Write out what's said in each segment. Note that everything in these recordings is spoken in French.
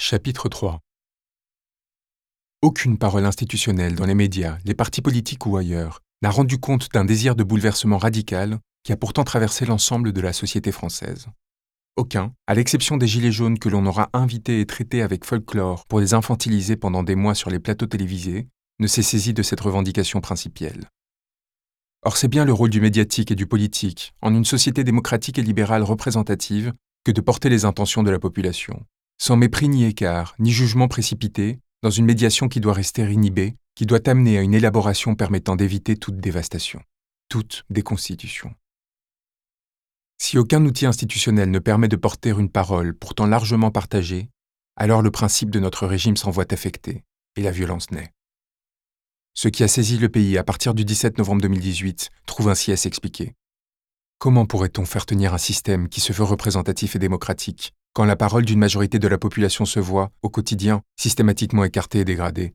Chapitre 3 Aucune parole institutionnelle dans les médias, les partis politiques ou ailleurs n'a rendu compte d'un désir de bouleversement radical qui a pourtant traversé l'ensemble de la société française. Aucun, à l'exception des Gilets jaunes que l'on aura invités et traités avec folklore pour les infantiliser pendant des mois sur les plateaux télévisés, ne s'est saisi de cette revendication principielle. Or c'est bien le rôle du médiatique et du politique, en une société démocratique et libérale représentative, que de porter les intentions de la population, sans mépris ni écart, ni jugement précipité, dans une médiation qui doit rester inhibée, qui doit amener à une élaboration permettant d'éviter toute dévastation, toute déconstitution. Si aucun outil institutionnel ne permet de porter une parole pourtant largement partagée, alors le principe de notre régime s'en voit affecté, et la violence naît. Ce qui a saisi le pays à partir du 17 novembre 2018 trouve ainsi à s'expliquer. Comment pourrait-on faire tenir un système qui se veut représentatif et démocratique quand la parole d'une majorité de la population se voit, au quotidien, systématiquement écartée et dégradée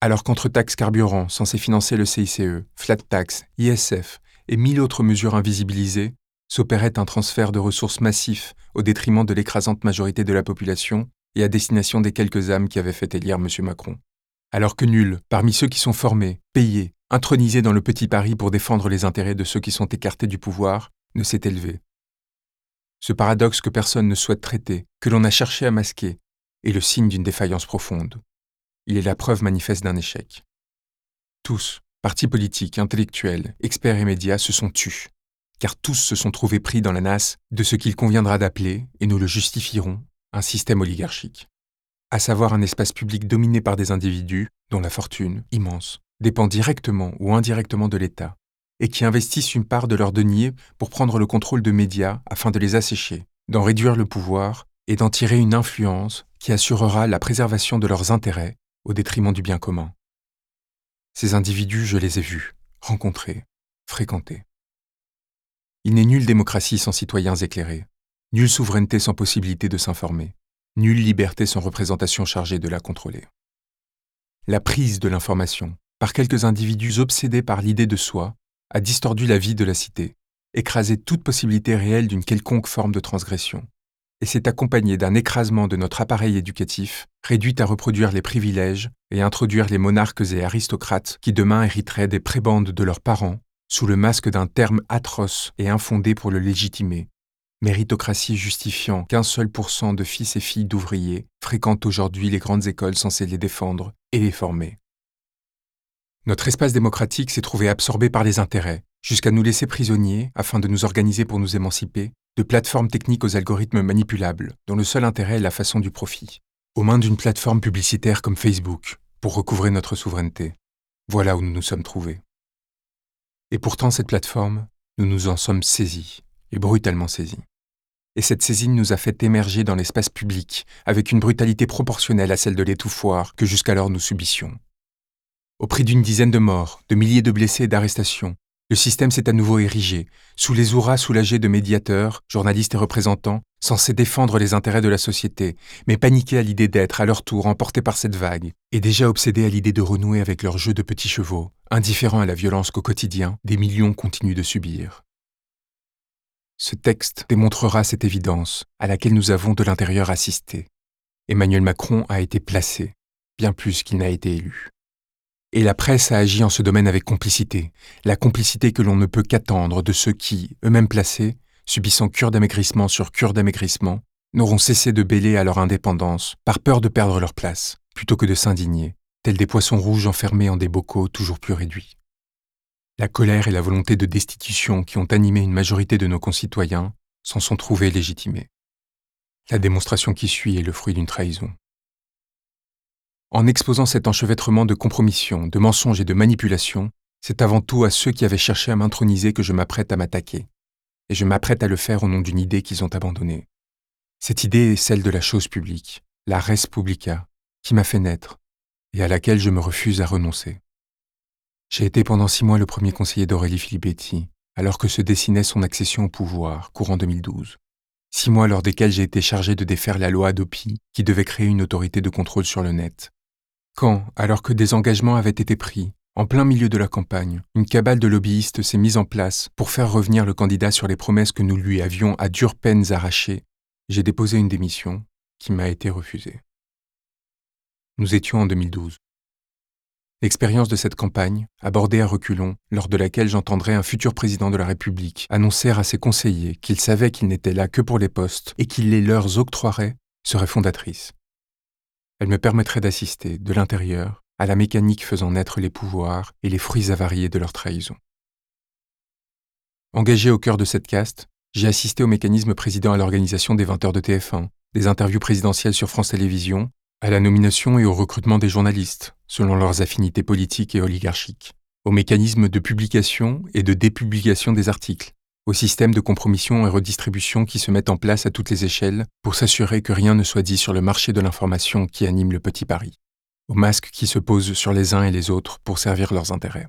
Alors qu'entre taxes carburant censées financer le CICE, flat tax, ISF et mille autres mesures invisibilisées, s'opérait un transfert de ressources massif au détriment de l'écrasante majorité de la population et à destination des quelques âmes qui avaient fait élire M. Macron alors que nul, parmi ceux qui sont formés, payés, intronisés dans le petit Paris pour défendre les intérêts de ceux qui sont écartés du pouvoir, ne s'est élevé. Ce paradoxe que personne ne souhaite traiter, que l'on a cherché à masquer, est le signe d'une défaillance profonde. Il est la preuve manifeste d'un échec. Tous, partis politiques, intellectuels, experts et médias, se sont tus, car tous se sont trouvés pris dans la nasse de ce qu'il conviendra d'appeler, et nous le justifierons, un système oligarchique à savoir un espace public dominé par des individus dont la fortune, immense, dépend directement ou indirectement de l'État, et qui investissent une part de leur denier pour prendre le contrôle de médias afin de les assécher, d'en réduire le pouvoir et d'en tirer une influence qui assurera la préservation de leurs intérêts au détriment du bien commun. Ces individus, je les ai vus, rencontrés, fréquentés. Il n'est nulle démocratie sans citoyens éclairés, nulle souveraineté sans possibilité de s'informer, nulle liberté sans représentation chargée de la contrôler. La prise de l'information, par quelques individus obsédés par l'idée de soi, a distordu la vie de la cité, écrasé toute possibilité réelle d'une quelconque forme de transgression, et s'est accompagné d'un écrasement de notre appareil éducatif, réduit à reproduire les privilèges et introduire les monarques et aristocrates qui demain hériteraient des prébendes de leurs parents, sous le masque d'un terme atroce et infondé pour le légitimer, méritocratie justifiant qu'un seul pour cent de fils et filles d'ouvriers fréquentent aujourd'hui les grandes écoles censées les défendre et les former. Notre espace démocratique s'est trouvé absorbé par les intérêts, jusqu'à nous laisser prisonniers, afin de nous organiser pour nous émanciper, de plateformes techniques aux algorithmes manipulables, dont le seul intérêt est la façon du profit, aux mains d'une plateforme publicitaire comme Facebook, pour recouvrer notre souveraineté. Voilà où nous nous sommes trouvés. Et pourtant, cette plateforme, nous nous en sommes saisis, et brutalement saisis et cette saisine nous a fait émerger dans l'espace public avec une brutalité proportionnelle à celle de l'étouffoir que jusqu'alors nous subissions. Au prix d'une dizaine de morts, de milliers de blessés et d'arrestations, le système s'est à nouveau érigé, sous les hurrahs soulagés de médiateurs, journalistes et représentants, censés défendre les intérêts de la société, mais paniqués à l'idée d'être, à leur tour, emportés par cette vague, et déjà obsédés à l'idée de renouer avec leur jeu de petits chevaux, indifférents à la violence qu'au quotidien, des millions continuent de subir. Ce texte démontrera cette évidence à laquelle nous avons de l'intérieur assisté. Emmanuel Macron a été placé, bien plus qu'il n'a été élu. Et la presse a agi en ce domaine avec complicité, la complicité que l'on ne peut qu'attendre de ceux qui, eux-mêmes placés, subissant cure d'amaigrissement sur cure d'amaigrissement, n'auront cessé de bêler à leur indépendance par peur de perdre leur place, plutôt que de s'indigner, tels des poissons rouges enfermés en des bocaux toujours plus réduits. La colère et la volonté de destitution qui ont animé une majorité de nos concitoyens s'en sont trouvées légitimées. La démonstration qui suit est le fruit d'une trahison. En exposant cet enchevêtrement de compromission, de mensonges et de manipulations, c'est avant tout à ceux qui avaient cherché à m'introniser que je m'apprête à m'attaquer. Et je m'apprête à le faire au nom d'une idée qu'ils ont abandonnée. Cette idée est celle de la chose publique, la res publica, qui m'a fait naître, et à laquelle je me refuse à renoncer. J'ai été pendant six mois le premier conseiller d'Aurélie Filippetti, alors que se dessinait son accession au pouvoir, courant 2012. Six mois lors desquels j'ai été chargé de défaire la loi Adopi, qui devait créer une autorité de contrôle sur le net. Quand, alors que des engagements avaient été pris, en plein milieu de la campagne, une cabale de lobbyistes s'est mise en place pour faire revenir le candidat sur les promesses que nous lui avions à dures peines arrachées, j'ai déposé une démission qui m'a été refusée. Nous étions en 2012. L'expérience de cette campagne, abordée à reculons, lors de laquelle j'entendrai un futur président de la République annoncer à ses conseillers qu'il savait qu'ils n'étaient là que pour les postes et qu'il les leur octroierait, serait fondatrice. Elle me permettrait d'assister, de l'intérieur, à la mécanique faisant naître les pouvoirs et les fruits avariés de leur trahison. Engagé au cœur de cette caste, j'ai assisté au mécanisme présidant à l'organisation des 20 heures de TF1, des interviews présidentielles sur France Télévisions, à la nomination et au recrutement des journalistes, selon leurs affinités politiques et oligarchiques, au mécanisme de publication et de dépublication des articles, au système de compromission et redistribution qui se mettent en place à toutes les échelles pour s'assurer que rien ne soit dit sur le marché de l'information qui anime le petit Paris, aux masques qui se posent sur les uns et les autres pour servir leurs intérêts.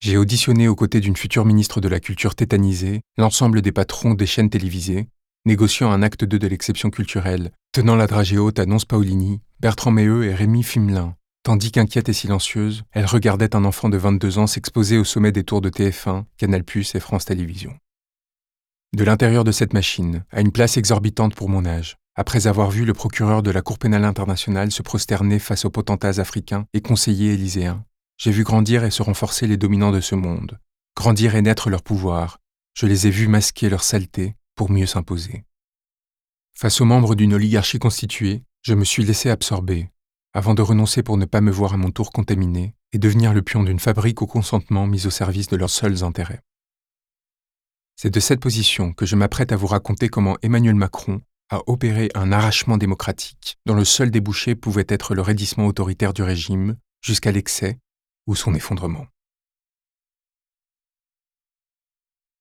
J'ai auditionné aux côtés d'une future ministre de la Culture tétanisée l'ensemble des patrons des chaînes télévisées, négociant un acte 2 de l'exception culturelle, tenant la dragée haute à Nonce Paolini, Bertrand Méheux et Rémi Fimelin, tandis qu'inquiète et silencieuse, elle regardait un enfant de 22 ans s'exposer au sommet des tours de TF1, Canal+, et France Télévisions. De l'intérieur de cette machine, à une place exorbitante pour mon âge, après avoir vu le procureur de la Cour pénale internationale se prosterner face aux potentats africains et conseillers élyséens, j'ai vu grandir et se renforcer les dominants de ce monde, grandir et naître leur pouvoir. Je les ai vus masquer leur saleté pour mieux s'imposer. Face aux membres d'une oligarchie constituée, je me suis laissé absorber, avant de renoncer pour ne pas me voir à mon tour contaminé et devenir le pion d'une fabrique au consentement mise au service de leurs seuls intérêts. C'est de cette position que je m'apprête à vous raconter comment Emmanuel Macron a opéré un arrachement démocratique dont le seul débouché pouvait être le raidissement autoritaire du régime jusqu'à l'excès ou son effondrement.